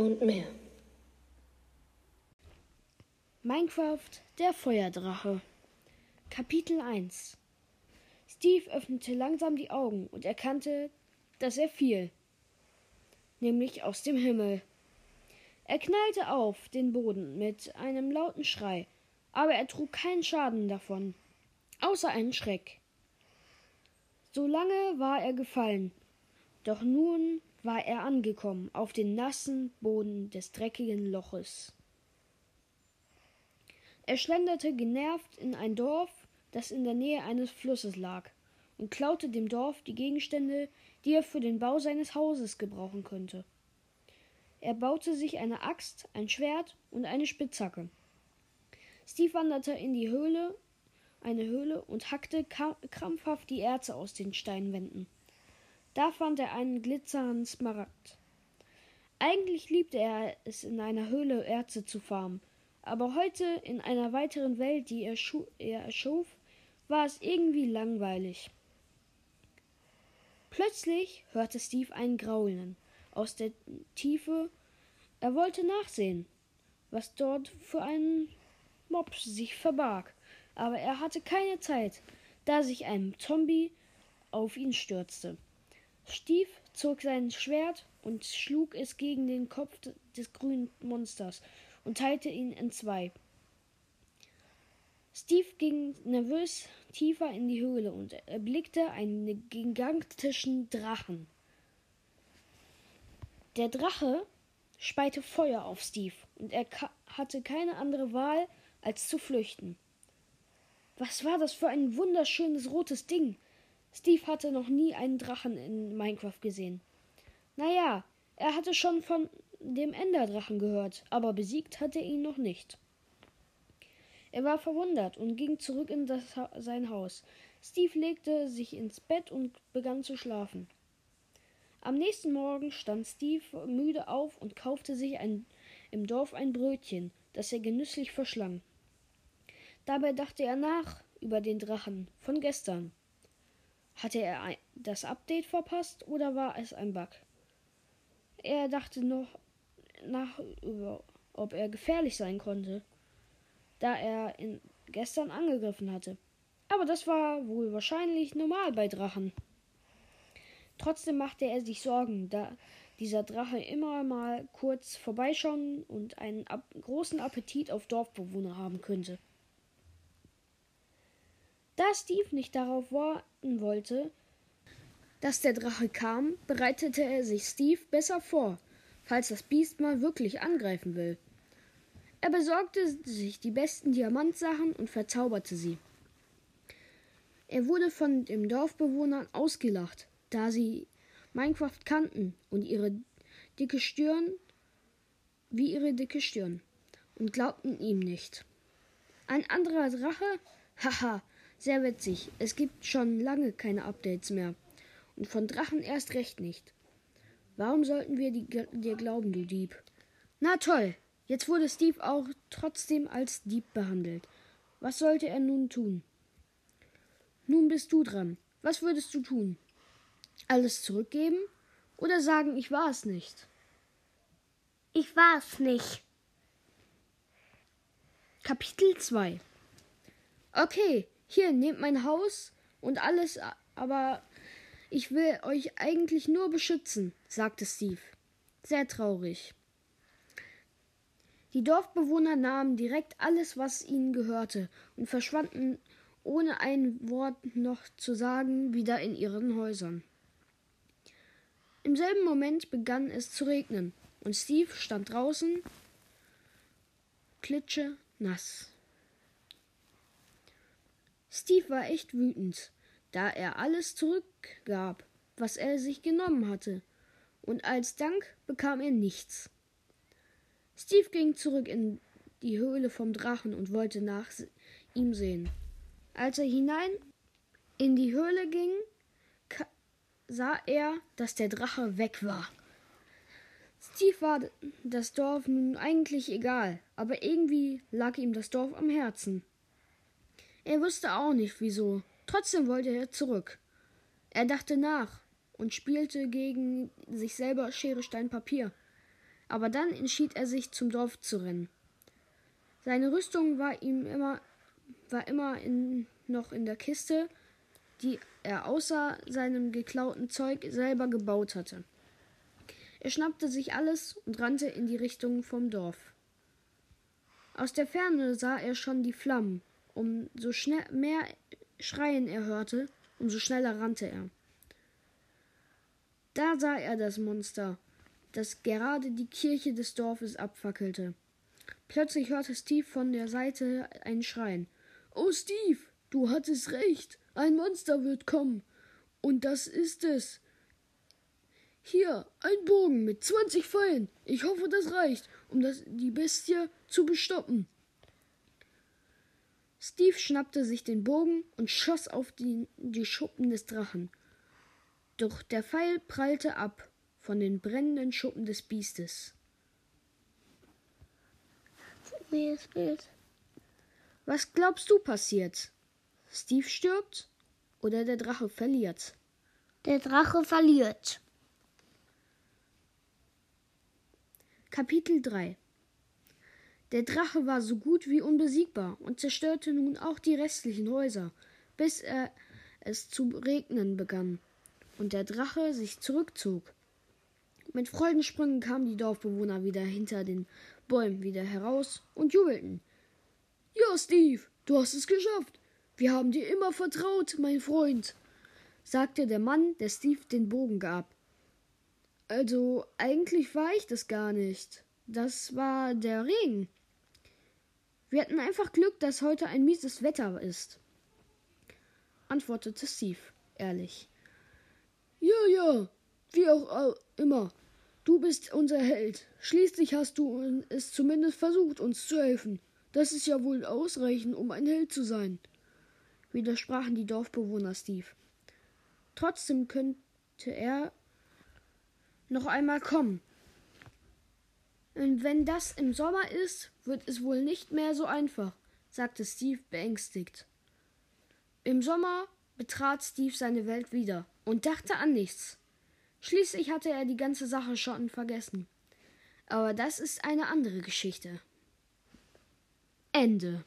und mehr. Minecraft der Feuerdrache Kapitel 1 Steve öffnete langsam die Augen und erkannte, dass er fiel, nämlich aus dem Himmel. Er knallte auf den Boden mit einem lauten Schrei, aber er trug keinen Schaden davon, außer einen Schreck. So lange war er gefallen, doch nun war er angekommen auf den nassen Boden des dreckigen Loches. Er schlenderte genervt in ein Dorf, das in der Nähe eines Flusses lag, und klaute dem Dorf die Gegenstände, die er für den Bau seines Hauses gebrauchen könnte. Er baute sich eine Axt, ein Schwert und eine Spitzhacke. Steve wanderte in die Höhle, eine Höhle und hackte krampfhaft die Erze aus den Steinwänden. Da fand er einen glitzernden Smaragd. Eigentlich liebte er es, in einer Höhle Erze zu farmen, aber heute in einer weiteren Welt, die er, er erschuf, war es irgendwie langweilig. Plötzlich hörte Steve ein Graulen aus der Tiefe. Er wollte nachsehen, was dort für ein Mob sich verbarg, aber er hatte keine Zeit, da sich ein Zombie auf ihn stürzte. Steve zog sein Schwert und schlug es gegen den Kopf des grünen Monsters und teilte ihn in zwei. Steve ging nervös tiefer in die Höhle und erblickte einen gigantischen Drachen. Der Drache speite Feuer auf Steve und er hatte keine andere Wahl, als zu flüchten. Was war das für ein wunderschönes rotes Ding? Steve hatte noch nie einen Drachen in Minecraft gesehen. Naja, er hatte schon von dem Enderdrachen gehört, aber besiegt hatte er ihn noch nicht. Er war verwundert und ging zurück in das, sein Haus. Steve legte sich ins Bett und begann zu schlafen. Am nächsten Morgen stand Steve müde auf und kaufte sich ein, im Dorf ein Brötchen, das er genüsslich verschlang. Dabei dachte er nach über den Drachen von gestern. Hatte er das Update verpasst oder war es ein Bug? Er dachte noch nach ob er gefährlich sein konnte da er ihn gestern angegriffen hatte. Aber das war wohl wahrscheinlich normal bei Drachen. Trotzdem machte er sich Sorgen, da dieser Drache immer mal kurz vorbeischauen und einen ab großen Appetit auf Dorfbewohner haben könnte. Da Steve nicht darauf warten wollte, dass der Drache kam, bereitete er sich Steve besser vor, falls das Biest mal wirklich angreifen will. Er besorgte sich die besten Diamantsachen und verzauberte sie. Er wurde von den Dorfbewohnern ausgelacht, da sie Minecraft kannten und ihre dicke Stirn wie ihre dicke Stirn und glaubten ihm nicht. Ein anderer Drache? Haha, sehr witzig. Es gibt schon lange keine Updates mehr. Und von Drachen erst recht nicht. Warum sollten wir dir glauben, du Dieb? Na toll, Jetzt wurde Steve auch trotzdem als Dieb behandelt. Was sollte er nun tun? Nun bist du dran. Was würdest du tun? Alles zurückgeben oder sagen, ich war es nicht? Ich war es nicht. Kapitel 2 Okay, hier, nehmt mein Haus und alles, aber ich will euch eigentlich nur beschützen, sagte Steve. Sehr traurig. Die Dorfbewohner nahmen direkt alles, was ihnen gehörte, und verschwanden ohne ein Wort noch zu sagen wieder in ihren Häusern. Im selben Moment begann es zu regnen, und Steve stand draußen, klitsche nass. Steve war echt wütend, da er alles zurückgab, was er sich genommen hatte, und als Dank bekam er nichts. Steve ging zurück in die Höhle vom Drachen und wollte nach ihm sehen. Als er hinein in die Höhle ging, sah er, dass der Drache weg war. Steve war das Dorf nun eigentlich egal, aber irgendwie lag ihm das Dorf am Herzen. Er wusste auch nicht wieso. Trotzdem wollte er zurück. Er dachte nach und spielte gegen sich selber Schere Stein Papier. aber dann entschied er sich, zum Dorf zu rennen. Seine Rüstung war ihm immer, war immer in, noch in der Kiste, die er außer seinem geklauten Zeug selber gebaut hatte. Er schnappte sich alles und rannte in die Richtung vom Dorf. Aus der Ferne sah er schon die Flammen. Umso schnell mehr Schreien er hörte, umso schneller rannte er. Da sah er das Monster, das gerade die Kirche des Dorfes abfackelte. Plötzlich hörte Steve von der Seite ein Schreien. Oh, Steve, du hattest recht. Ein Monster wird kommen. Und das ist es. Hier, ein Bogen mit zwanzig Pfeilen. Ich hoffe, das reicht, um das, die Bestie zu bestoppen. Steve schnappte sich den Bogen und schoss auf die, die Schuppen des Drachen. Doch der Pfeil prallte ab von den brennenden Schuppen des Biestes. Bild. Was glaubst du passiert? Steve stirbt oder der Drache verliert? Der Drache verliert. Kapitel 3 Der Drache war so gut wie unbesiegbar und zerstörte nun auch die restlichen Häuser, bis er es zu regnen begann und der Drache sich zurückzog. Mit Freudensprüngen kamen die Dorfbewohner wieder hinter den Bäumen wieder heraus und jubelten. Ja, Steve, du hast es geschafft. Wir haben dir immer vertraut, mein Freund, sagte der Mann, der Steve den Bogen gab. Also, eigentlich war ich das gar nicht. Das war der Regen. Wir hatten einfach Glück, dass heute ein mieses Wetter ist, antwortete Steve ehrlich. Ja, ja, wie auch immer. Du bist unser Held. Schließlich hast du es zumindest versucht, uns zu helfen. Das ist ja wohl ausreichend, um ein Held zu sein, widersprachen die Dorfbewohner Steve. Trotzdem könnte er noch einmal kommen. Und wenn das im Sommer ist, wird es wohl nicht mehr so einfach, sagte Steve beängstigt. Im Sommer betrat Steve seine Welt wieder und dachte an nichts. Schließlich hatte er die ganze Sache schon vergessen. Aber das ist eine andere Geschichte. Ende.